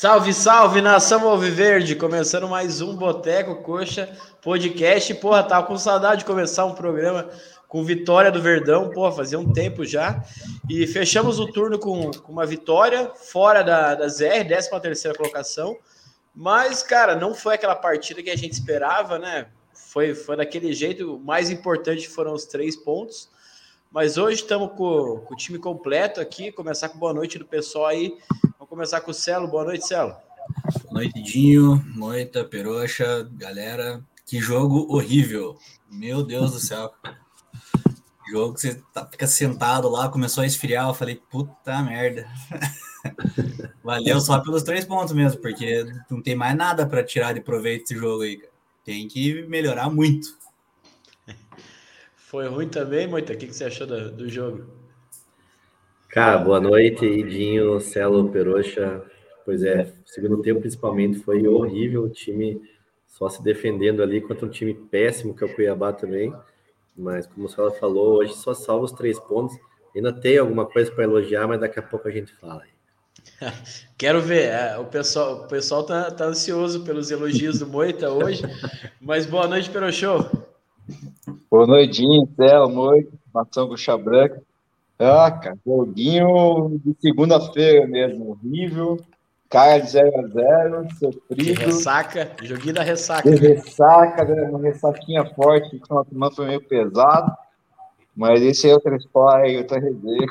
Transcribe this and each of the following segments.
Salve, salve, nação Alviverde! Começando mais um Boteco Coxa Podcast. Porra, tava com saudade de começar um programa com vitória do Verdão, porra, fazia um tempo já. E fechamos o turno com, com uma vitória fora da, da ZR, 13 terceira colocação. Mas, cara, não foi aquela partida que a gente esperava, né? Foi, foi daquele jeito. O mais importante foram os três pontos. Mas hoje estamos com, com, o time completo aqui. Começar com boa noite do pessoal aí. Vamos começar com o Celo. Boa noite, Celo. Boa noite, Dinho, Moita, Peroxa, galera. Que jogo horrível. Meu Deus do céu. Jogo que você tá, fica sentado lá, começou a esfriar. Eu falei, puta merda. Valeu só pelos três pontos mesmo, porque não tem mais nada para tirar de proveito desse jogo aí. Tem que melhorar muito. Foi ruim também, Moita? O que você achou do, do jogo? Cara, boa noite, Idinho, Celo, Peroxa. Pois é, o segundo tempo principalmente foi horrível, o time só se defendendo ali contra um time péssimo que é o Cuiabá também. Mas como o Celo falou, hoje só salva os três pontos. Ainda tem alguma coisa para elogiar, mas daqui a pouco a gente fala. Quero ver, é, o pessoal, o pessoal tá, tá ansioso pelos elogios do Moita hoje. Mas boa noite, Peroxô. Boa noite, Céu, noite, Mação com Branca. Ah, cara, joguinho de segunda-feira mesmo, horrível. Cara de 0x0, sofrido. De ressaca, joguinho da ressaca. De ressaca, né? uma ressaquinha forte, que uma semana foi meio pesado. Mas esse é outra história, outra resenha.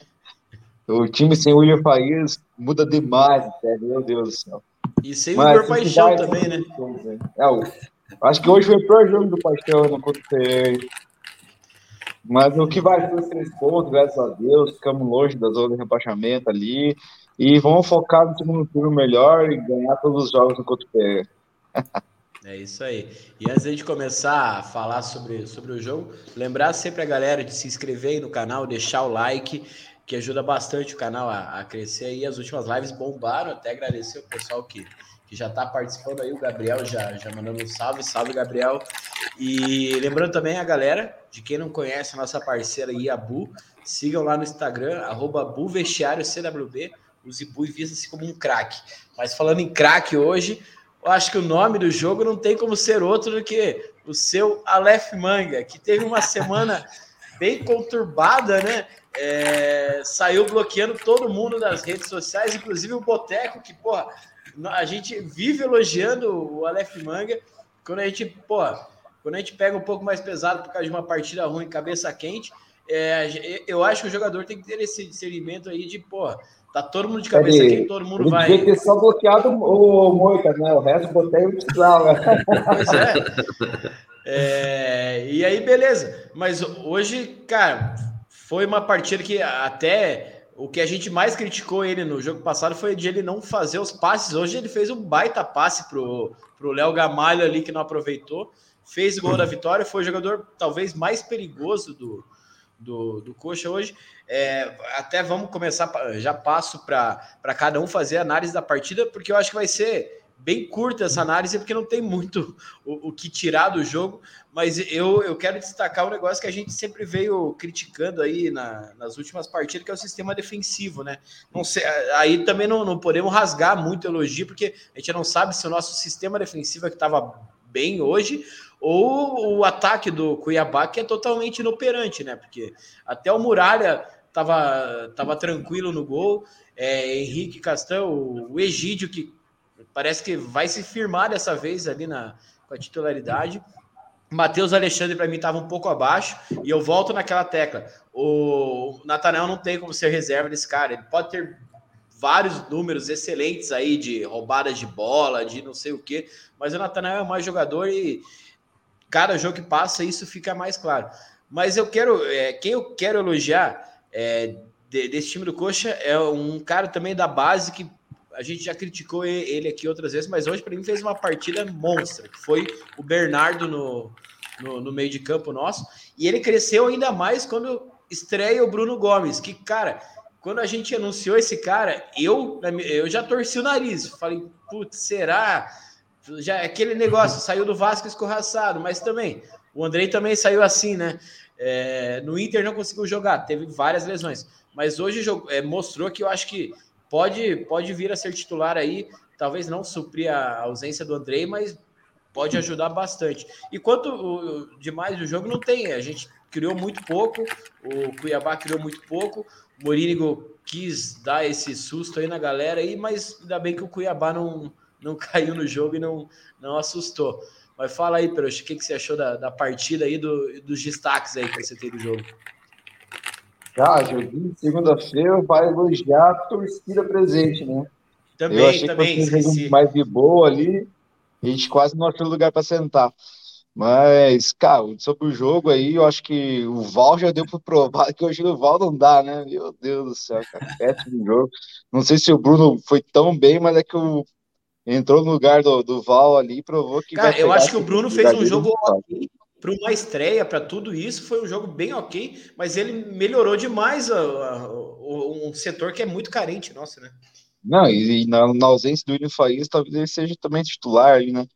o time sem o William Faias muda demais, até, meu Deus do céu. E sem o Igor Paixão também, né? É, o Acho que hoje foi o pior jogo do Paixão no contra Mas o que vai ser os três pontos, graças a Deus, ficamos longe da zona de rebaixamento ali. E vamos focar no segundo turno melhor e ganhar todos os jogos no contra É isso aí. E antes de começar a falar sobre, sobre o jogo, lembrar sempre a galera de se inscrever aí no canal, deixar o like, que ajuda bastante o canal a, a crescer aí. As últimas lives bombaram, até agradecer o pessoal que que já está participando aí, o Gabriel já, já mandando um salve, salve Gabriel. E lembrando também a galera, de quem não conhece a nossa parceira aí, a Bu, sigam lá no Instagram, arroba BuVestiário CWB, o Zibu e vista-se como um craque. Mas falando em craque hoje, eu acho que o nome do jogo não tem como ser outro do que o seu Aleph Manga, que teve uma semana bem conturbada, né? É, saiu bloqueando todo mundo das redes sociais, inclusive o Boteco, que, porra, a gente vive elogiando o Aleph Manga. Quando a gente, pô, quando a gente pega um pouco mais pesado por causa de uma partida ruim, cabeça quente, é, eu acho que o jogador tem que ter esse discernimento aí de, pô, tá todo mundo de cabeça ele, quente, todo mundo ele vai. Tem que ter só bloqueado o Moita, né? O resto botei o precisava. Pois é. é. E aí, beleza. Mas hoje, cara, foi uma partida que até o que a gente mais criticou ele no jogo passado foi de ele não fazer os passes. Hoje ele fez um baita passe pro pro Léo Gamalho ali que não aproveitou, fez o gol da vitória, foi o jogador talvez mais perigoso do, do, do Coxa hoje. É, até vamos começar, já passo para cada um fazer análise da partida, porque eu acho que vai ser bem curta essa análise, porque não tem muito o, o, que tirar do jogo, mas eu, eu quero destacar um negócio que a gente sempre veio criticando aí na, nas últimas partidas, que é o sistema defensivo, né? Não sei, aí também não, não podemos rasgar muito elogio, porque a gente não sabe se o nosso sistema defensivo é que estava bem hoje, ou o ataque do Cuiabá, que é totalmente inoperante, né? Porque até o Muralha estava tava tranquilo no gol, é, Henrique Castão, o Egídio, que parece que vai se firmar dessa vez ali na, com a titularidade. Matheus Alexandre, para mim, estava um pouco abaixo, e eu volto naquela tecla. O Natanel não tem como ser reserva desse cara. Ele pode ter vários números excelentes aí de roubadas de bola, de não sei o quê, mas o Natanel é mais jogador e cada jogo que passa isso fica mais claro. Mas eu quero, é, quem eu quero elogiar é, de, desse time do Coxa é um cara também da base que a gente já criticou ele aqui outras vezes, mas hoje para mim fez uma partida monstra, que foi o Bernardo no, no, no, meio de campo nosso, e ele cresceu ainda mais quando estreia o Bruno Gomes, que, cara, quando a gente anunciou esse cara, eu, eu já torci o nariz, falei, putz, será? Já aquele negócio, saiu do Vasco escorraçado, mas também, o Andrei também saiu assim, né? É, no Inter não conseguiu jogar, teve várias lesões, mas hoje é, mostrou que eu acho que pode, pode vir a ser titular aí, talvez não suprir a ausência do Andrei, mas pode ajudar bastante. E quanto o, demais do jogo, não tem. A gente criou muito pouco, o Cuiabá criou muito pouco, o Morínigo quis dar esse susto aí na galera aí, mas ainda bem que o Cuiabá não, não caiu no jogo e não, não assustou. Mas fala aí, Peroxa, o que, que você achou da, da partida aí, do, dos destaques aí que você tem do jogo? Ah, joguinho segunda-feira vai elogiar a torcida presente, né? Também, Eu achei também. Que um mais de boa ali, a gente quase não achou lugar para sentar. Mas, cara, sobre o jogo aí, eu acho que o Val já deu para provar que hoje o Val não dá, né? Meu Deus do céu, cara, péssimo jogo. Não sei se o Bruno foi tão bem, mas é que o entrou no lugar do, do Val ali e provou que. Cara, eu acho que o Bruno fez um jogo ok. Para uma estreia, para tudo isso, foi um jogo bem ok, mas ele melhorou demais a, a, a, um setor que é muito carente, nossa, né? Não, e, e na, na, ausência do William Faiz, talvez ele seja também titular ali, né?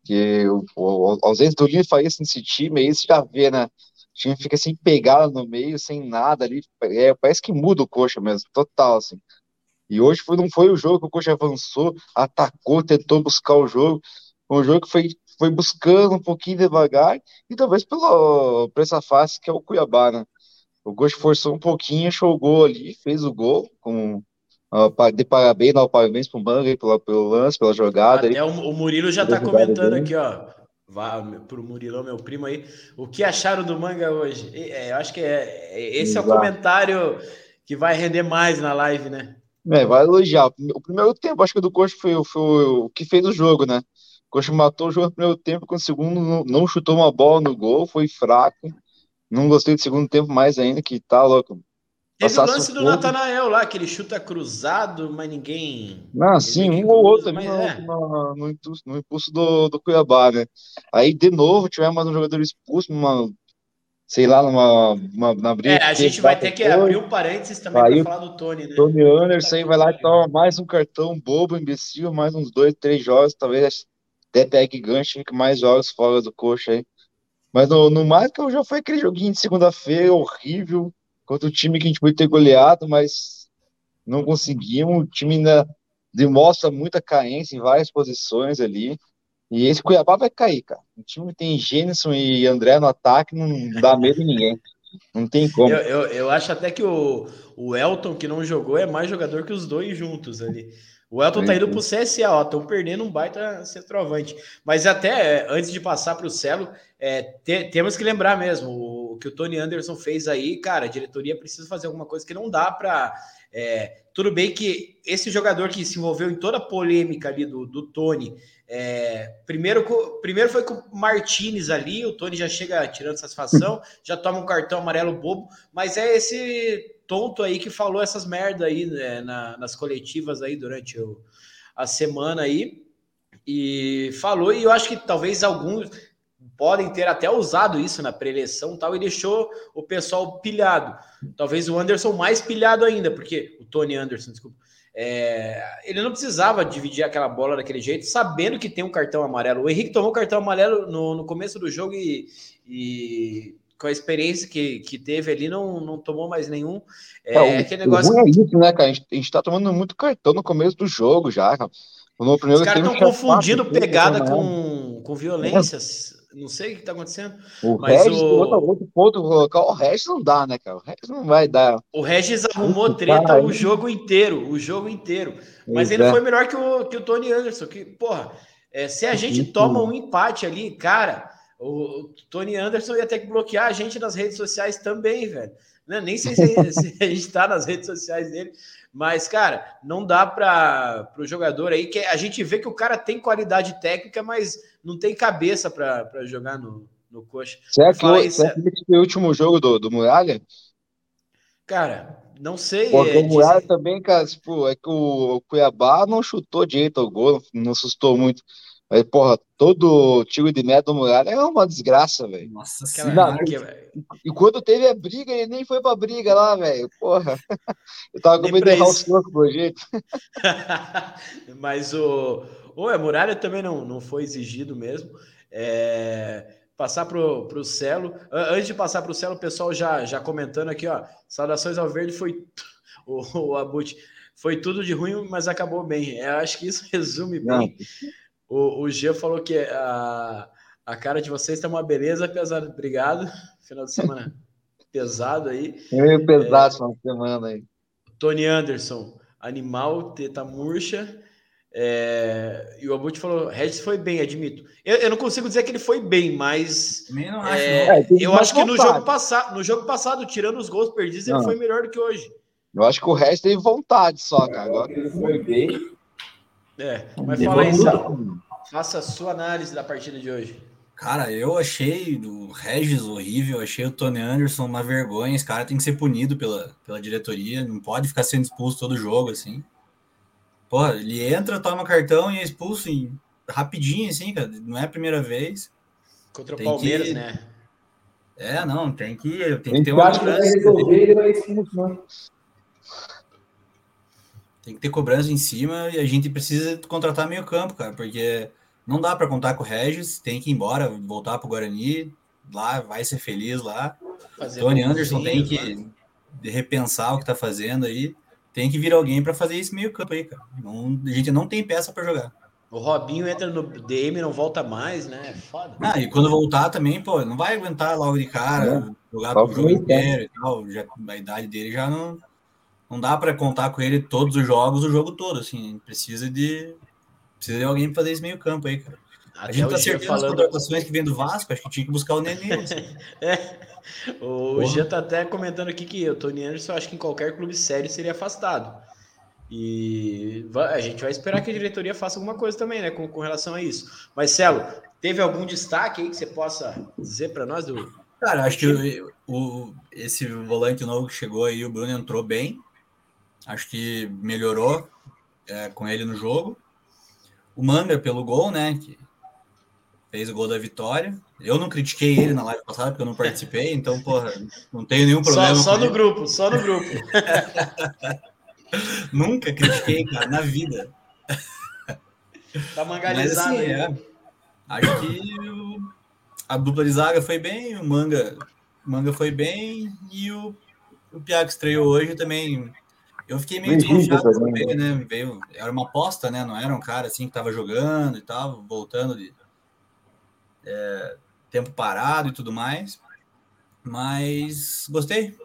Porque a ausência do William Faiz nesse time aí, você já vê, né? O time fica sem pegada no meio, sem nada ali. É, parece que muda o coxa mesmo, total, assim. E hoje foi, não foi o jogo que o coxa avançou, atacou, tentou buscar o jogo. Um jogo que foi, foi buscando um pouquinho devagar, e talvez pelo, por essa face que é o Cuiabá, né? O coxa forçou um pouquinho, achou o gol ali, fez o gol com de parabéns, dar parabéns pro Manga pelo, pelo lance, pela jogada. Até aí, o, Murilo já tá comentando aqui, ó. Vá pro Murilão, meu primo aí. O que acharam do Manga hoje? É, eu acho que é, é esse Exato. é o comentário que vai render mais na live, né? É, vai elogiar. O primeiro tempo, acho que do Coxa foi, foi o que fez o jogo, né? Coxa matou o jogo no primeiro tempo, com o segundo não, não chutou uma bola no gol, foi fraco. Não gostei do segundo tempo mais ainda, que tá louco. Teve o lance do Natanael lá, que ele chuta cruzado, mas ninguém. Não, sim, um ou outro ali no, é. no, no, impulso, no, impulso do, do Cuiabá, né? Aí, de novo, tivemos mais um jogador expulso, numa, sei lá, numa, uma, na briga. É, a gente vai ter que abrir um parênteses também para falar do Tony, né? Tony Anderson aí vai lá e toma mais um cartão bobo, imbecil, mais uns dois, três jogos, talvez até gancho, fique mais jogos fora do coxa aí. Mas no, no mais, que já foi aquele joguinho de segunda-feira horrível contra o time que a gente podia ter goleado, mas não conseguimos. O time ainda demonstra muita carência em várias posições ali. E esse Cuiabá vai cair, cara. O time tem Gênison e André no ataque, não dá medo em ninguém. Não tem como. Eu, eu, eu, acho até que o, o Elton, que não jogou, é mais jogador que os dois juntos ali. O Elton é, tá indo pro CSA, ó, estão perdendo um baita centroavante. Mas até é, antes de passar para o Celo, é, te, temos que lembrar mesmo, o, o, que o Tony Anderson fez aí, cara, a diretoria precisa fazer alguma coisa que não dá para. É, tudo bem que esse jogador que se envolveu em toda a polêmica ali do, do Tony, é, primeiro, primeiro foi com o Martinez ali, o Tony já chega tirando satisfação, já toma um cartão amarelo bobo, mas é esse tonto aí que falou essas merda aí né, na, nas coletivas aí durante o, a semana aí. E falou, e eu acho que talvez alguns podem ter até usado isso na preleção tal, e deixou o pessoal pilhado. Talvez o Anderson mais pilhado ainda, porque o Tony Anderson, desculpa. É, ele não precisava dividir aquela bola daquele jeito, sabendo que tem um cartão amarelo. O Henrique tomou cartão amarelo no, no começo do jogo e, e com a experiência que, que teve ali, não, não tomou mais nenhum. É, é aquele negócio. É isso, né, cara? A gente, a gente tá tomando muito cartão no começo do jogo já, cara. No primeiro Os caras estão confundindo pegada né? com, com violências. Não sei o que está acontecendo. O mas Regis, o... outro ponto colocar, o Regis não dá, né, cara? O Regis não vai dar. O Regis arrumou treta o jogo inteiro, o jogo inteiro. Mas ele é. foi melhor que o, que o Tony Anderson. Que, porra, é, se a gente toma um empate ali, cara, o Tony Anderson ia ter que bloquear a gente nas redes sociais também, velho. Né? Nem sei se, se a gente está nas redes sociais dele, mas, cara, não dá para o jogador aí que a gente vê que o cara tem qualidade técnica, mas não tem cabeça para jogar no, no coxa. Será que, aí, será que foi o último jogo do, do Muralha? Cara, não sei. Pô, é, o Muralha dizer... também, cara, tipo, é que o Cuiabá não chutou direito ao gol, não assustou muito. Mas, porra, todo tiro de meta do Muralha é uma desgraça, velho. Nossa senhora. E quando teve a briga, ele nem foi pra briga lá, velho. Porra. Eu tava com medo de errar o soco do jeito. Mas o. Ou a Muralha também não, não foi exigido mesmo. É... Passar pro, pro Celo. Antes de passar pro Celo, o pessoal já, já comentando aqui, ó. Saudações ao verde foi o, o Abut. foi tudo de ruim, mas acabou bem. Eu acho que isso resume bem. O, o Jean falou que a, a cara de vocês está uma beleza, pesado. Obrigado. Final de semana pesado aí. É meio pesado é, final de semana aí. Tony Anderson, animal, teta murcha. É, e o Abut falou: Regis foi bem, admito. Eu, eu, não consigo dizer que ele foi bem, mas. não acho, é, não. eu acho que no jogo, passado, no jogo passado, tirando os gols perdidos, não. ele foi melhor do que hoje. Eu acho que o resto tem vontade só, cara. Agora ele foi bem. É, mas fala aí, Sal. Faça a sua análise da partida de hoje. Cara, eu achei o Regis horrível, achei o Tony Anderson uma vergonha. Esse cara tem que ser punido pela, pela diretoria, não pode ficar sendo expulso todo jogo, assim. Pô, ele entra, toma cartão e é expulso em, rapidinho, assim, cara. Não é a primeira vez. Contra o tem Palmeiras, que... né? É, não, tem que, tem que ter uma cobrança. Tem que ter cobrança em cima e a gente precisa contratar meio campo, cara, porque não dá para contar com o Regis, tem que ir embora, voltar para o Guarani, lá vai ser feliz lá. Fazer Tony Anderson tem que repensar o que tá fazendo aí. Tem que vir alguém para fazer esse meio campo aí, cara. Não, a gente não tem peça para jogar. O Robinho entra no DM não volta mais, né? É foda. Ah, e quando voltar também, pô, não vai aguentar logo de cara, é. jogar pro jogo inteiro e tal. Já, a idade dele já não. Não dá para contar com ele todos os jogos, o jogo todo, assim. Precisa de. Precisa de alguém fazer esse meio campo aí, cara. Até a gente tá acertando falando... as contratações que vem do Vasco, acho que tinha que buscar o Nenê. Assim. é. O Porra. Jean tá até comentando aqui que o Tony Anderson, acho que em qualquer clube sério seria afastado. E a gente vai esperar que a diretoria faça alguma coisa também, né, com, com relação a isso. Mas, Celo, teve algum destaque aí que você possa dizer para nós do. Cara, acho que o, o, esse volante novo que chegou aí, o Bruno entrou bem. Acho que melhorou é, com ele no jogo. O Manga pelo gol, né? Que fez o gol da vitória. Eu não critiquei ele na live passada porque eu não participei, então, porra, não tenho nenhum problema. Só, só no ele. grupo, só no grupo. Nunca critiquei, cara, na vida. Tá mangalizado Mas, assim, é, Acho que a dupla de zaga foi bem, o Manga, o Manga foi bem e o, o Piaco estreou hoje também. Eu fiquei meio desconfiado também, né? Veio, era uma aposta, né? Não era um cara assim que tava jogando e tal, voltando de, é, tempo parado e tudo mais. Mas gostei.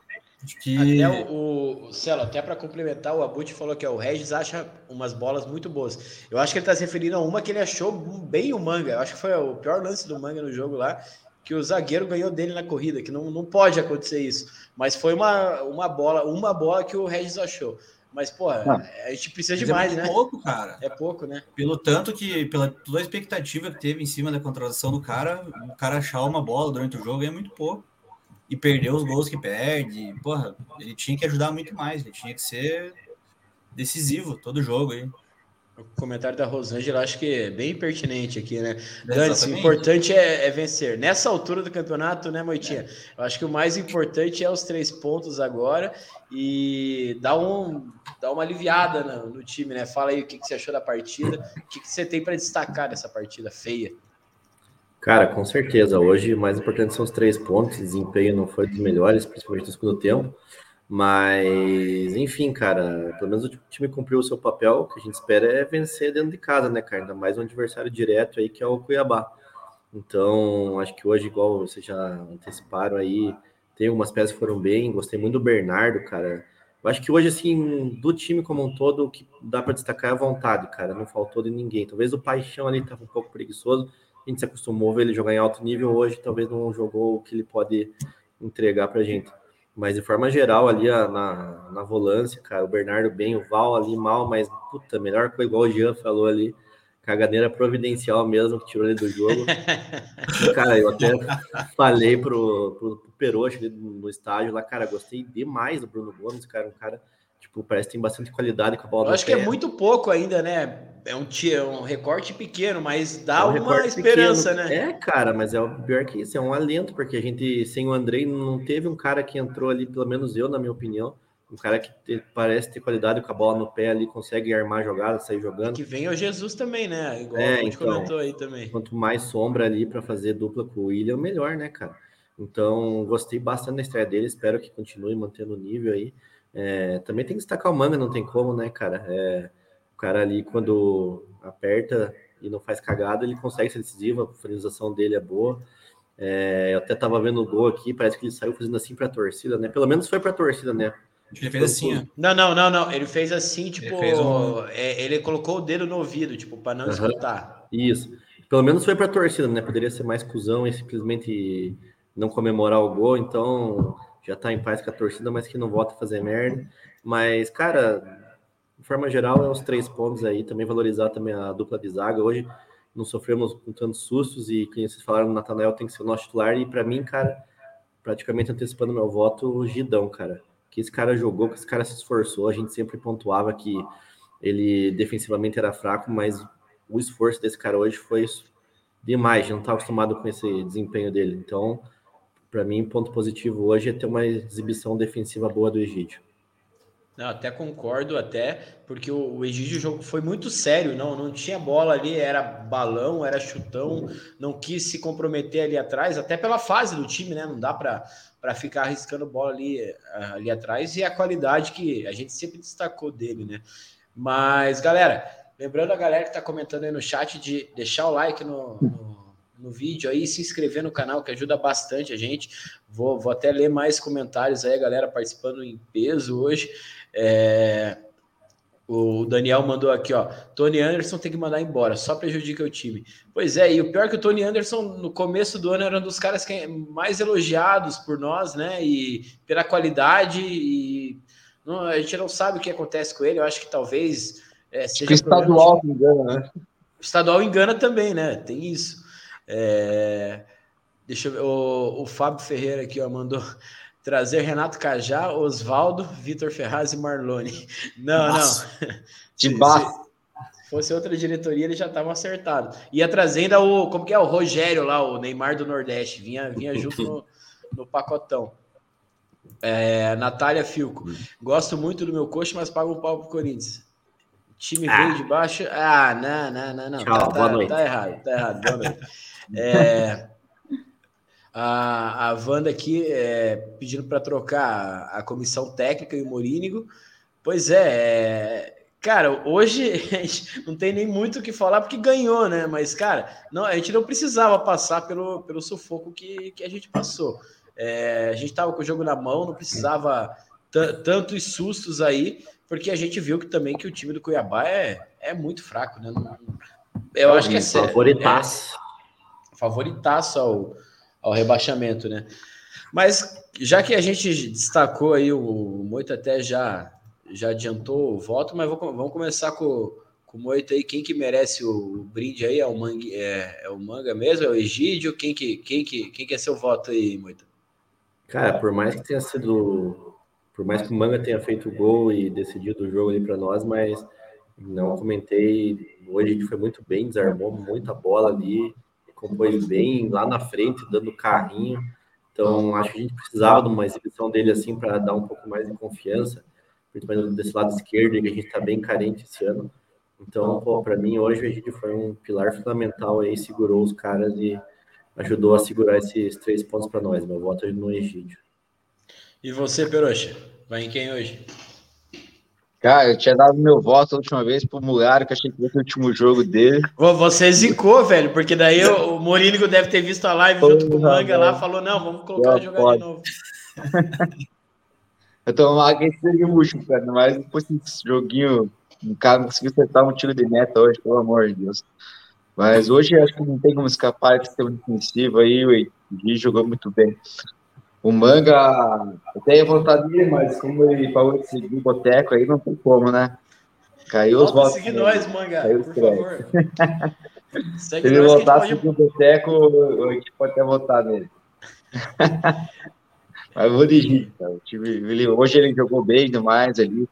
Acho que... Até o, o Celo, até para complementar, o Abut falou que é, o Regis acha umas bolas muito boas. Eu acho que ele está se referindo a uma que ele achou bem o manga. Eu acho que foi o pior lance do manga no jogo lá, que o zagueiro ganhou dele na corrida, que não, não pode acontecer isso. Mas foi uma, uma bola, uma bola que o Regis achou. Mas, pô, ah, a gente precisa de é mais, é né? É pouco, cara. É pouco, né? Pelo tanto que, pela toda a expectativa que teve em cima da contratação do cara, o cara achar uma bola durante o jogo é muito pouco. E perder os gols que perde, porra, ele tinha que ajudar muito mais, ele tinha que ser decisivo todo jogo aí. O comentário da Rosângela acho que é bem pertinente aqui, né? Dantes, o importante é, é, vencer. Nessa altura do campeonato, né, Moitinha? Eu acho que o mais importante é os três pontos agora e dar, um, dar uma aliviada no, no time, né? Fala aí o que, que você achou da partida, o que, que você tem para destacar dessa partida feia. Cara, com certeza. Hoje o mais importante são os três pontos. O desempenho não foi dos melhores, principalmente no segundo tempo. Mas, enfim, cara, pelo menos o time cumpriu o seu papel. O que a gente espera é vencer dentro de casa, né, cara? Ainda mais um adversário direto aí que é o Cuiabá. Então, acho que hoje, igual vocês já anteciparam aí, tem algumas peças que foram bem. Gostei muito do Bernardo, cara. Eu acho que hoje, assim, do time como um todo, o que dá para destacar é a vontade, cara. Não faltou de ninguém. Talvez o Paixão ali tava um pouco preguiçoso. A gente se acostumou a ver ele jogar em alto nível hoje, talvez não jogou o que ele pode entregar pra gente. Mas de forma geral, ali na, na volância, cara, o Bernardo bem, o Val ali mal, mas puta, melhor coisa, igual o Jean falou ali, caganeira providencial mesmo, que tirou ele do jogo. cara, eu até falei pro, pro, pro no estádio lá, cara, gostei demais do Bruno Gomes, cara, um cara Tipo, parece que tem bastante qualidade com a bola. Eu acho que é muito pouco ainda, né? É um, é um recorte pequeno, mas dá é um uma esperança, pequeno. né? É, cara, mas é o pior que isso, é um alento, porque a gente, sem o Andrei, não teve um cara que entrou ali, pelo menos eu, na minha opinião, um cara que te, parece ter qualidade com a bola no pé ali, consegue armar jogada, sair jogando. que vem o Jesus também, né? Igual é, a gente então, comentou aí também. Quanto mais sombra ali para fazer dupla com o William, melhor, né, cara? Então, gostei bastante da estreia dele, espero que continue mantendo o nível aí. É, também tem que destacar o Manga, não tem como, né, cara? É, o cara ali, quando aperta e não faz cagada, ele consegue ser decisivo, a finalização dele é boa. É, eu até tava vendo o gol aqui, parece que ele saiu fazendo assim para a torcida, né? Pelo menos foi para a torcida, né? Ele fez assim, ó. Não, não, não, não. Ele fez assim, tipo, ele, um... é, ele colocou o dedo no ouvido, tipo, para não uhum. escutar. Isso. Pelo menos foi para a torcida, né? Poderia ser mais cuzão e simplesmente não comemorar o gol, então já tá em paz com a torcida, mas que não volta a fazer merda. Mas, cara, de forma geral, é os três pontos aí, também valorizar também a dupla de zaga. Hoje não sofremos com tantos sustos e, como vocês falaram, o Natanael tem que ser o nosso titular. E para mim, cara, praticamente antecipando meu voto, o Gidão, cara que esse cara jogou, que esse cara se esforçou. A gente sempre pontuava que ele defensivamente era fraco, mas o esforço desse cara hoje foi demais. Já não estava acostumado com esse desempenho dele. Então, para mim, ponto positivo hoje é ter uma exibição defensiva boa do Egídio. Não, até concordo, até, porque o, Egídio jogo foi muito sério, não, não tinha bola ali, era balão, era chutão, não quis se comprometer ali atrás, até pela fase do time, né? Não dá para ficar arriscando bola ali, ali atrás e a qualidade que a gente sempre destacou dele, né? Mas, galera, lembrando a galera que está comentando aí no chat de deixar o like no, no, no, vídeo aí, se inscrever no canal, que ajuda bastante a gente. Vou, vou até ler mais comentários aí, galera participando em peso hoje. É, o Daniel mandou aqui, ó. Tony Anderson tem que mandar embora, só prejudica o time. Pois é, e o pior é que o Tony Anderson, no começo do ano, era um dos caras que é mais elogiados por nós, né? E pela qualidade. E não, a gente não sabe o que acontece com ele. Eu acho que talvez. É, seja que estadual engana, né? O estadual engana também, né? Tem isso. É... Deixa eu ver. O, o Fábio Ferreira aqui, ó, mandou trazer Renato Cajá, Oswaldo, Vitor Ferraz e Marlone. Não, Nossa. não. De baixo. Se fosse outra diretoria, eles já estavam acertados. Ia trazendo o. Como que é? O Rogério lá, o Neymar do Nordeste. Vinha, vinha junto no, no pacotão. É, Natália Filco. Gosto muito do meu coach, mas pago um pau pro Corinthians. Time ah. veio de baixo. Ah, não, não, não, não. Tchau, tá, boa tá, noite. Tá errado, tá errado. Boa noite. É, a, a Wanda aqui é, pedindo para trocar a, comissão técnica e o Morínigo. Pois é, é, cara, hoje a gente não tem nem muito o que falar porque ganhou, né? Mas, cara, não, a gente não precisava passar pelo, pelo sufoco que, que a gente passou. É, a gente estava com o jogo na mão, não precisava tantos sustos aí, porque a gente viu que também que o time do Cuiabá é, é muito fraco, né? Não, eu acho que é favoritaço. É, favoritaço ao, ao rebaixamento, né? Mas já que a gente destacou aí, o Moito até já, já adiantou o voto, mas vamos começar com, com o Moito aí. Quem que merece o brinde aí? É o, Mangue, é, é o Manga mesmo? É o Egídio? Quem que, quem, que, quem que é seu voto aí, Moito? Cara, por mais que tenha sido. Por mais que o Manga tenha feito o gol e decidido o jogo ali para nós, mas não comentei. Hoje a gente foi muito bem, desarmou muita bola ali compôs bem lá na frente, dando carrinho. Então, acho que a gente precisava de uma exibição dele assim para dar um pouco mais de confiança, principalmente desse lado esquerdo, que a gente está bem carente esse ano. Então, para mim, hoje o Egídio foi um pilar fundamental aí, segurou os caras e ajudou a segurar esses três pontos para nós. Meu voto é no Egídio. E você, Peroxa? Vai em quem hoje? Cara, eu tinha dado meu voto a última vez pro Mularo, que achei que fosse o último jogo dele. Você zicou, velho, porque daí o, o Morínigo deve ter visto a live junto com o Manga lá, falou, não, vamos colocar jogar pode. de novo. eu tô uma aquecida de murcho, cara, mas depois desse joguinho, o cara não conseguiu acertar um tiro de meta hoje, pelo amor de Deus. Mas hoje acho que não tem como escapar de sistema defensivo aí, o Edi jogou muito bem. O manga até ia vontade dele, mas como ele falou de seguir o boteco aí, não tem como, né? Caiu os votos. Segue nós, manga, Caiu por favor. Se ele voltasse pode... o boteco, a gente pode até votar nele. mas eu vou dirigir, hoje ele jogou bem demais ali.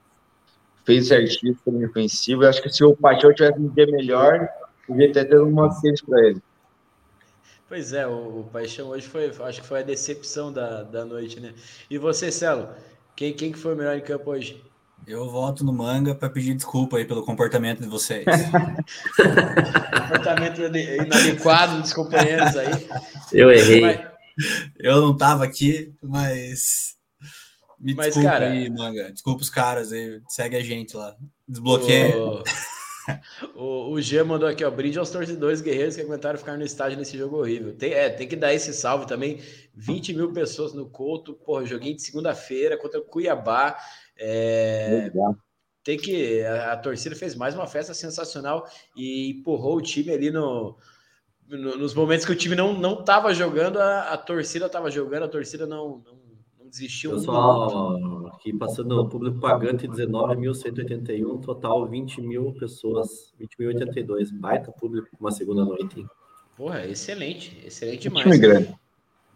Fez certinho, foi ofensivo. Eu acho que se o Paixão tivesse um dia melhor, podia ter dado uma assistência para ele. Pois é, o, o, Paixão hoje foi, acho que foi a decepção da, da noite, né? E você, Celo, quem, quem que foi o melhor em campo hoje? Eu voto no Manga para pedir desculpa aí pelo comportamento de vocês. comportamento inadequado dos companheiros aí. Eu errei. Eu não estava aqui, mas Me Mas, desculpa cara- aí, manga. Desculpa os caras aí. Segue a gente lá. Desbloqueia. O, o, o G mandou aqui, ó. Brinde aos torcedores guerreiros que aguentaram ficar no estádio nesse jogo horrível. Tem, é, tem que dar esse salve também. 20 mil pessoas no Couto, porra, joguinho de segunda-feira contra o Cuiabá. É, Legal. tem que. A, a torcida fez mais uma festa sensacional e empurrou o time ali no. no- nos momentos que o time não não estava jogando, a, a torcida estava jogando, a torcida não, não, desistiu. um. Pessoal, aqui passando o público pagante 19.181, total 20 mil pessoas, 20.082. Baita público uma segunda noite. hein? Porra, excelente, excelente Time demais. grande.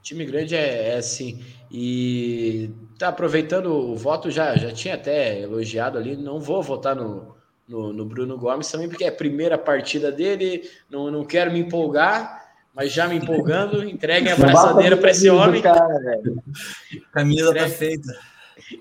Time grande é, é assim. E tá aproveitando o voto, já, já tinha até elogiado ali. Não vou votar no, no, no Bruno Gomes também, porque é a primeira partida dele. Não, não quero me empolgar, mas já me empolgando. Entreguem a abraçadeira para esse homem. Cara, velho. Camisa tá Entregue. feita.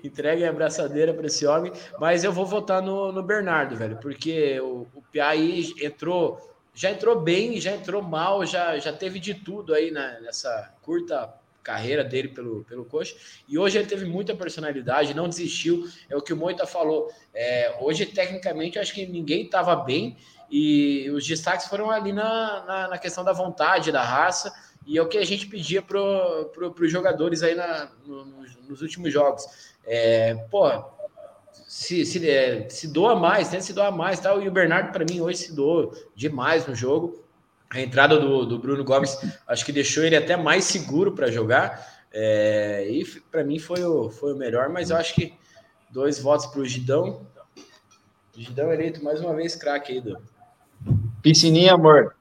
Entreguem a abraçadeira para esse homem. Mas eu vou votar no, no Bernardo, velho, porque o, o Piai entrou. Já entrou bem, já entrou mal, já, já teve de tudo aí na- nessa curta carreira dele pelo, pelo coxa. E hoje ele teve muita personalidade, não desistiu. É o que o Moita falou. É, hoje, tecnicamente, eu acho que ninguém estava bem. E os destaques foram ali na, na, na questão da vontade, da raça. E é o que a gente pedia para pro, os jogadores aí na, no- nos, últimos jogos. É, pô, se, se, é, se doa mais, tenta se doar mais. Tal. E o Bernardo, para mim, hoje se doou demais no jogo. A entrada do, do Bruno Gomes acho que deixou ele até mais seguro para jogar. É, e para mim foi o, foi o melhor, mas eu acho que dois votos para o Gidão. Gidão eleito mais uma vez craque aí do, Piscininha, amor.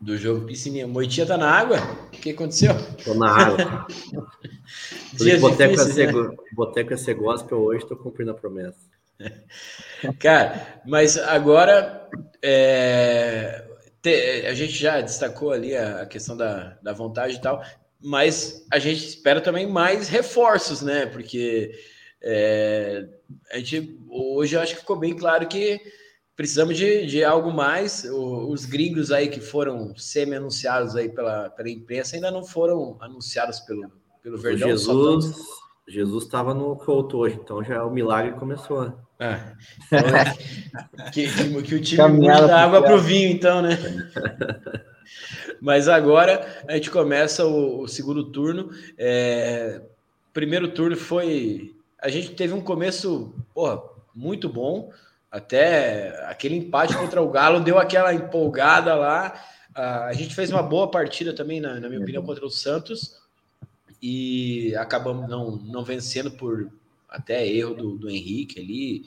do jogo Piscininha. Moitinha tá na água? O que aconteceu? Tô na água. Dias Boteco é, difíceis, né? ser, Boteco é ser gospel hoje, tô cumprindo a promessa. Cara, mas agora é, te- a gente já destacou ali a, a questão da, da vontade e tal, mas a gente espera também mais reforços, né? Porque é, a gente hoje eu acho que ficou bem claro que precisamos de, de algo mais. O- os gringos aí que foram semi-anunciados aí pela, pela imprensa ainda não foram anunciados pelo, pelo Verdão. Jesus Jesus estava no Couto hoje, então já o milagre começou. Ah, então é que, que- que o time Caminhada da água para o vinho, então, né? Mas agora a gente começa o, o segundo turno. É, primeiro turno foi. A gente teve um começo porra, muito bom. Até aquele empate contra o Galo deu aquela empolgada lá. Ah, a gente fez uma boa partida também, na, na minha opinião, contra o Santos. E acabamos não, não vencendo por até erro do, do Henrique ali.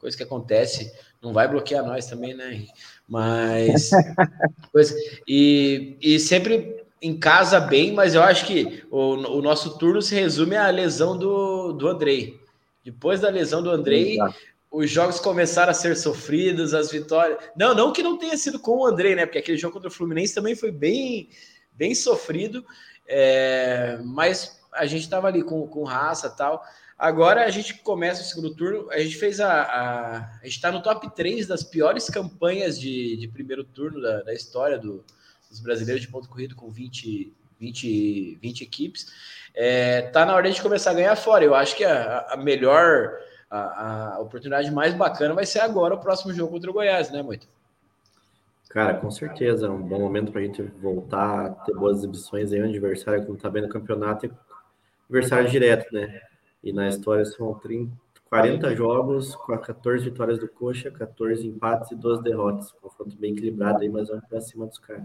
Coisa que acontece. Não vai bloquear nós também, né, Henrique? Mas. coisa, e, e sempre em casa bem, mas eu acho que o, o nosso turno se resume à lesão do, do Andrei. Depois da lesão do Andrei, Exato. Os jogos começaram a ser sofridos, as vitórias. Não, não que não tenha sido com o Andrei, né? Porque aquele jogo contra o Fluminense também foi bem, bem sofrido. É, mas a gente estava ali com, com raça tal. Agora a gente começa o segundo turno. A gente fez a. A, a gente está no top 3 das piores campanhas de, de primeiro turno da, da história do, dos brasileiros de ponto corrido, com 20, 20, 20 equipes. É, tá na hora de começar a ganhar fora. Eu acho que a, a melhor, a, a oportunidade mais bacana vai ser agora o próximo jogo contra o Goiás, né, Moito? Cara, com certeza, é um bom momento para a gente voltar a ter boas exibições aí, um adversário que não tá bem no campeonato, é adversário direto, né? E na história são 30, 40 jogos, com 14 vitórias do Coxa, 14 empates e 12 derrotas. Confronto bem equilibrado aí, mas vamos para cima dos caras.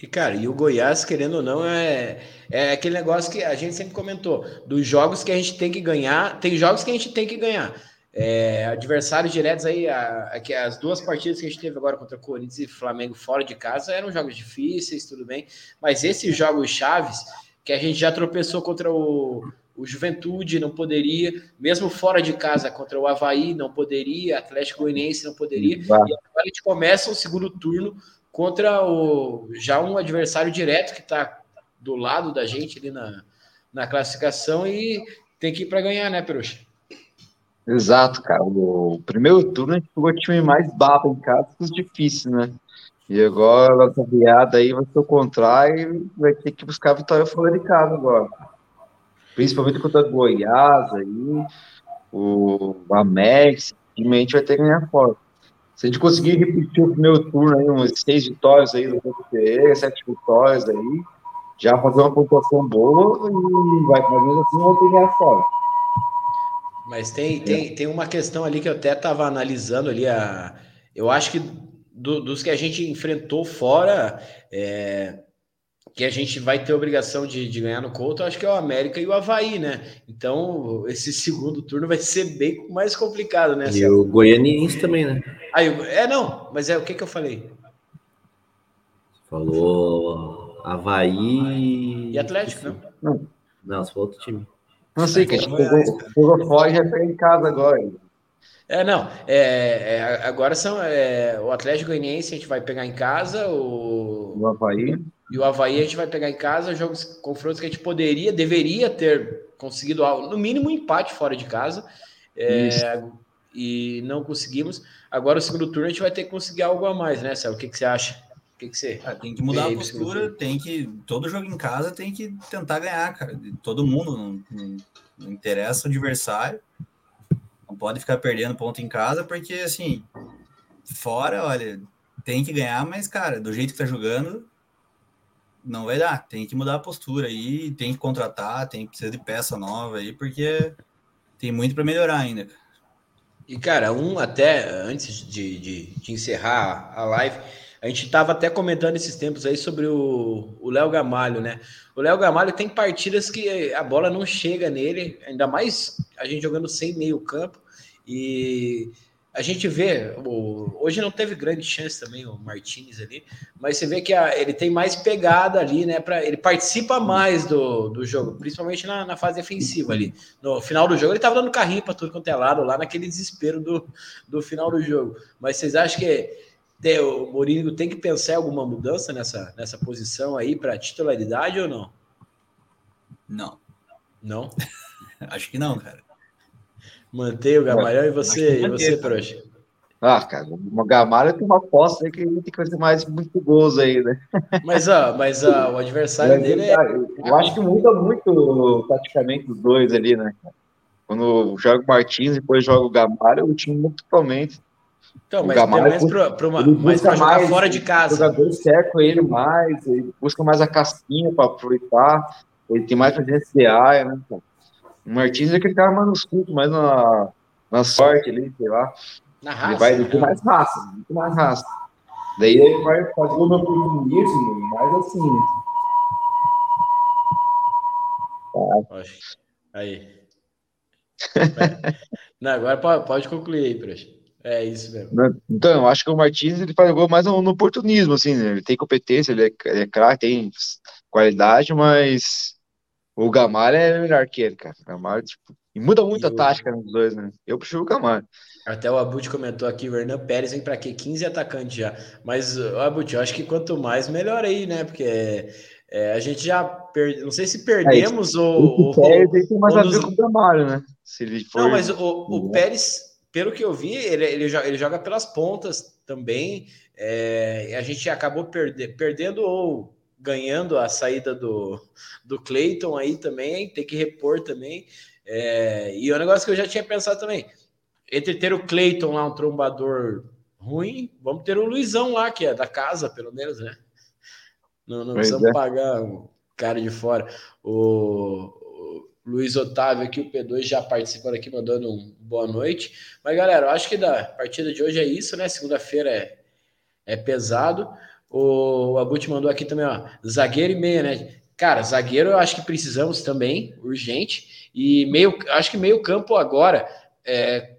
E, cara, e o Goiás, querendo ou não, é, é aquele negócio que a gente sempre comentou: dos jogos que a gente tem que ganhar, tem jogos que a gente tem que ganhar. É, adversários diretos aí, a, a, que as duas partidas que a gente teve agora contra Corinthians e Flamengo fora de casa eram jogos difíceis, tudo bem, mas esses jogos chaves, que a gente já tropeçou contra o, o Juventude, não poderia, mesmo fora de casa contra o Havaí, não poderia, Atlético Goianiense não poderia, e agora a gente começa o segundo turno contra o já um adversário direto que está do lado da gente ali na, na classificação e tem que ir para ganhar, né, Peruxa? Exato, cara. O primeiro turno a gente pegou o time mais baba em casa, que os difíceis, né? E agora, essa viada aí vai ser o contrário e vai ter que buscar a vitória fora de casa agora. principalmente contra o Goiás aí, o Amex, a gente vai ter que ganhar fora. Se a gente conseguir repetir o primeiro turno aí, umas seis vitórias aí do PPE, sete vitórias aí, já fazer uma pontuação boa e vai, mas mesmo assim vai ter fora. Mas tem, tem, tem uma questão ali que eu até estava analisando ali. A, eu acho que do, dos que a gente enfrentou fora, é, que a gente vai ter obrigação de, de ganhar no Couto, acho que é o América e o Havaí, né? Então, esse segundo turno vai ser bem mais complicado, né? E o Goianiense também, né? Aí, é, não, mas é o que, que eu falei? Falou Havaí. E Atlético, não? Não, Não, se for outro time. não sei, que a gente pegou, pegou fora e já pega em casa agora. É, não. É, é, agora são é, o Atlético Goianiense a gente vai pegar em casa, o, No Havaí. E o Havaí a gente vai pegar em casa, jogos, confrontos que a gente poderia, deveria ter conseguido algo, no mínimo um empate fora de casa, é, e não conseguimos. Agora o segundo turno a gente vai ter que conseguir algo a mais, né, Céu? O que, que você acha? O que, que você. Ah, tem que mudar a postura, tem que. Todo jogo em casa tem que tentar ganhar, cara. Todo mundo, não, não- não interessa o adversário. Não pode ficar perdendo ponto em casa, porque assim, fora, olha, tem que ganhar, mas, cara, do jeito que tá jogando, não vai dar. Tem que mudar a postura aí, tem que contratar, tem que precisar de peça nova aí, porque tem muito para melhorar ainda. E, cara, um até antes de, de, de encerrar a live, a gente estava até comentando esses tempos aí sobre o Léo Gamalho, né? O Léo Gamalho tem partidas que a bola não chega nele, ainda mais a gente jogando sem meio campo. E a gente vê, o- hoje não teve grande chance também o Martinez ali, mas você vê que a- ele tem mais pegada ali, né? Pra, ele participa mais do, do jogo, principalmente na, na fase defensiva ali. No final do jogo, ele tava dando carrinho para tudo quanto é lado, lá naquele desespero do, do final do jogo. Mas vocês acham que tem- o Mourinho tem que pensar em alguma mudança nessa, nessa posição aí para titularidade ou não? Não, Não? acho que não, cara. Mantém o Gamalhão e você, Acho que e você. Trouxa. Ah, cara, o Gamalho tem uma aposta aí que ele tem que fazer mais muito gols aí, né? Mas, ó, mas ó, o adversário Mas, dele é. Eu acho que muda muito taticamente os dois ali, né? Quando joga o Martins e depois joga o Gamalho, o time muda totalmente. Então, o mas pelo menos pra, pra uma, Ele mais busca pra jogar mais, fora de Os casa. jogadores cercam ele mais, ele busca mais a casquinha para aproveitar, ele tem mais presença de área, né? cara? O Martins é aquele cara mais nos cultos, mais na, na sorte ali, sei lá. Na Ele raça. vai né? muito mais raça, muito mais raça. Daí ele vai fazer o meu oportunismo, mas assim, Oxe, Aí. Não, agora pode, pode concluir aí, Trouxa. É isso mesmo. né? Então, eu acho que o Martins ele faz gol mais no, no oportunismo, assim, né? Ele tem competência, ele é, ele é craque, tem qualidade, mas o Gamalho é melhor que ele, cara. O Gamalho, tipo, e muda muito E a o- tática nos dois, né? Eu prefiro o Gamalho. Até o Abut comentou aqui, o Hernan Pérez vem para quê? 15 atacantes já. Mas, Abut, eu acho que quanto mais, melhor aí, né? Porque é, a gente já per... não sei se perdemos ou, Esse Pérez tem mais ou a nos- ver com o Gamalho, né? Se ele for. Não, mas o, o Uhum. Pérez, pelo que eu vi, ele, ele, joga, ele joga pelas pontas também. É, e a gente acabou perde, perdendo ou ganhando a saída do, do Cleiton aí também, tem que repor também. É, e o negócio que eu já tinha pensado também, entre ter o Cleiton lá, um trombador ruim, vamos ter o Luizão lá, que é da casa, pelo menos, né? Não, não precisamos é. pagar um cara de fora. O, o Luiz Otávio aqui, o P2 já participando aqui, mandando um boa noite. Mas, galera, eu acho que da partida de hoje é isso, né? Segunda-feira é, é pesado. O Abut mandou aqui também, ó, zagueiro e meia, né? Cara, zagueiro eu acho que precisamos também, urgente. E meio, acho que meio campo agora, é,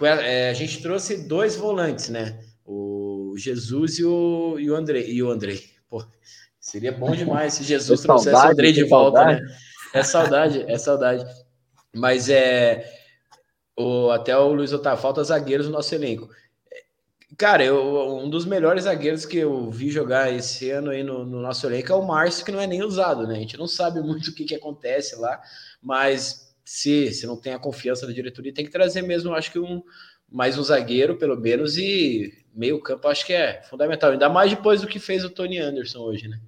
é, a gente trouxe dois volantes, né? O Jesus e o, e o Andrei. E o Andrei. Pô, seria bom demais se Jesus É trouxesse o saudade, Andrei de volta, saudade. né? É saudade, é saudade. Mas é. O, até o Luiz Otávio, falta zagueiros no nosso elenco. Cara, eu, um dos melhores zagueiros que eu vi jogar esse ano aí no, no nosso elenco é o Márcio, que não é nem usado, né? A gente não sabe muito o que, que acontece lá, mas se, se não tem a confiança da diretoria, tem que trazer mesmo, acho que um mais um zagueiro, pelo menos, e meio campo acho que é fundamental, ainda mais depois do que fez o Tony Anderson hoje, né?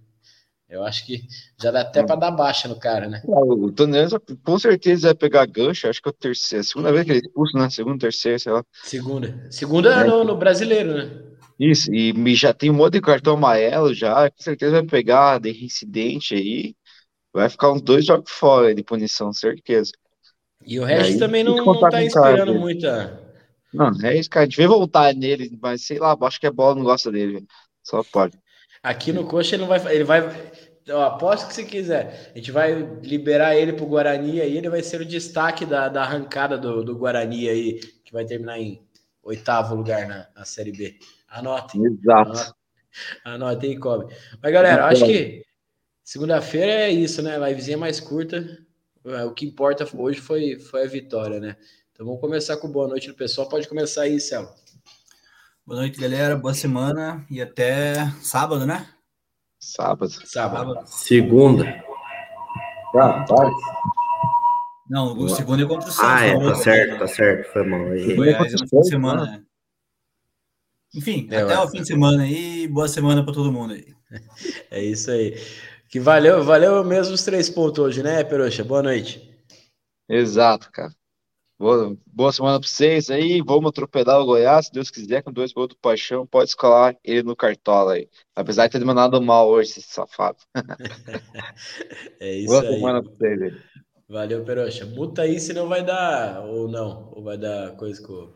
Eu acho que já dá até para dar baixa no cara, né? O Tonelli com certeza vai pegar gancho. Acho que é o terceiro, a segunda vez que ele é expulso, né? Segunda, terceira, sei lá. Segunda. Segunda é. no, no brasileiro, né? Isso, e já tem um monte de cartão amarelo já, com certeza vai pegar de reincidente aí. Vai ficar uns dois jogos fora de punição, certeza. E o resto aí, também não, não tá inspirando cara, muita. Não, é isso, cara. A gente vai voltar nele, mas sei lá, acho que a bola não gosta dele. Só pode. Aqui no Coxa ele não vai. Ele vai. Eu aposto que se quiser. A gente vai liberar ele pro Guarani aí, ele vai ser o destaque da, da arrancada do, do Guarani aí, que vai terminar em oitavo lugar na, na Série B. Anotem. Exato. Anotem e cobre. Mas, galera, acho que segunda-feira é isso, né? Livezinha mais curta. É, o que importa hoje foi, foi a vitória, né? Então vamos começar com boa noite do pessoal. Pode começar aí, Céu. Boa noite, galera. Boa semana e até sábado, né? Sábado. Sábado. Segunda. Rapaz. Não, o segundo é contra o Santos. Ah, é, tá certo, tá certo. Foi mal aí. Foi é, fim de semana, né? Enfim, é, até o fim de semana aí. Boa semana para todo mundo aí. É isso aí. Que valeu, valeu mesmo os três pontos hoje, né, Peroxa? Boa noite. Exato, cara. Boa, boa semana para vocês aí. Vamos atropelar o Goiás, se Deus quiser, com dois gols do Paixão. Pode escolar ele no cartola aí. Apesar de ter mandado mal hoje, esse safado. é isso boa aí. Boa semana para vocês aí. Valeu, Peroxa. Muta aí, senão vai dar. Ou não. Ou vai dar coisa com.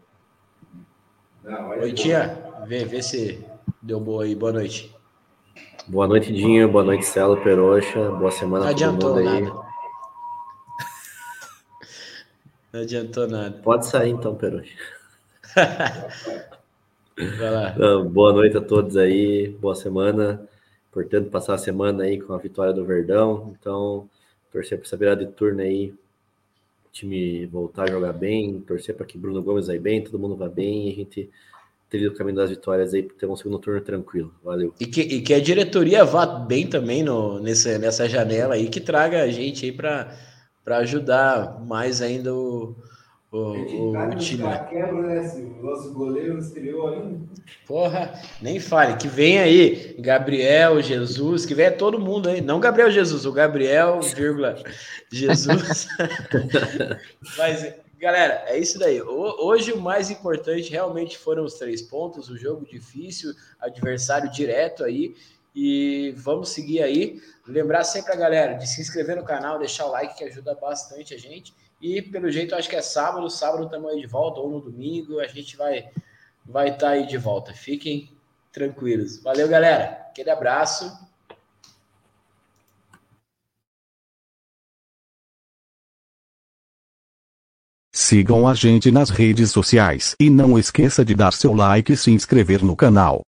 Oi, tia. Vê, vê se deu boa aí. Boa noite. Boa noite, Dinho. Boa noite, Celo, Peroxa. Boa semana para todo mundo aí. Nada. Não adiantou nada. Pode sair então, Peruche. Vai lá. boa noite a todos aí, boa semana. Importante passar a semana aí com a vitória do Verdão. Então, torcer para essa virada de turno aí, o time voltar a jogar bem, torcer para que Bruno Gomes vai bem, todo mundo vá bem e a gente trilha o caminho das vitórias aí para ter um segundo turno tranquilo. Valeu. E que, e que a diretoria vá bem também no, nessa, nessa janela aí, que traga a gente aí para para ajudar mais ainda o, o, o, o time. Quebra, né? O nosso goleiro estreou ainda. Porra, nem fale. Que vem aí Gabriel, Jesus, que venha todo mundo aí. Não Gabriel Jesus, o Gabriel, vírgula, Jesus. Mas, galera, é isso daí. Hoje o mais importante realmente foram os três pontos, o jogo difícil, adversário direto aí. E vamos seguir aí. Lembrar sempre a galera de se inscrever no canal, deixar o like que ajuda bastante a gente. E pelo jeito acho que é sábado, sábado estamos aí de volta, ou no domingo, a gente vai vai estar tá aí de volta. Fiquem tranquilos. Valeu, galera. Aquele abraço. Sigam a gente nas redes sociais e não esqueça de dar seu like e se inscrever no canal.